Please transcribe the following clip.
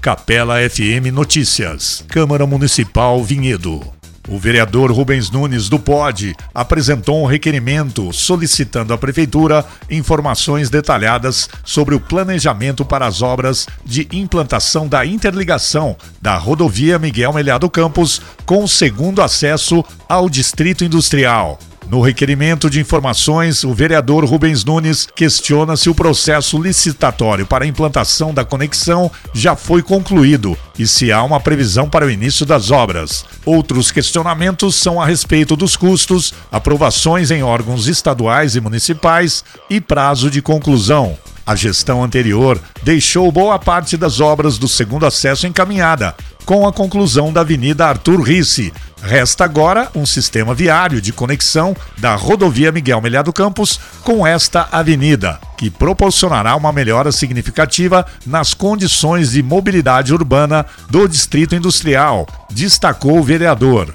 Capela FM Notícias. Câmara Municipal Vinhedo. O vereador Rubens Nunes do POD apresentou um requerimento solicitando à Prefeitura informações detalhadas sobre o planejamento para as obras de implantação da interligação da rodovia Miguel Melhado Campos com o segundo acesso ao Distrito Industrial. No requerimento de informações, o vereador Rubens Nunes questiona se o processo licitatório para a implantação da conexão já foi concluído e se há uma previsão para o início das obras. Outros questionamentos são a respeito dos custos, aprovações em órgãos estaduais e municipais e prazo de conclusão. A gestão anterior deixou boa parte das obras do segundo acesso encaminhada, com a conclusão da Avenida Arthur Risse. Resta agora um sistema viário de conexão da rodovia Miguel Melhado Campos com esta avenida, que proporcionará uma melhora significativa nas condições de mobilidade urbana do distrito industrial, destacou o vereador.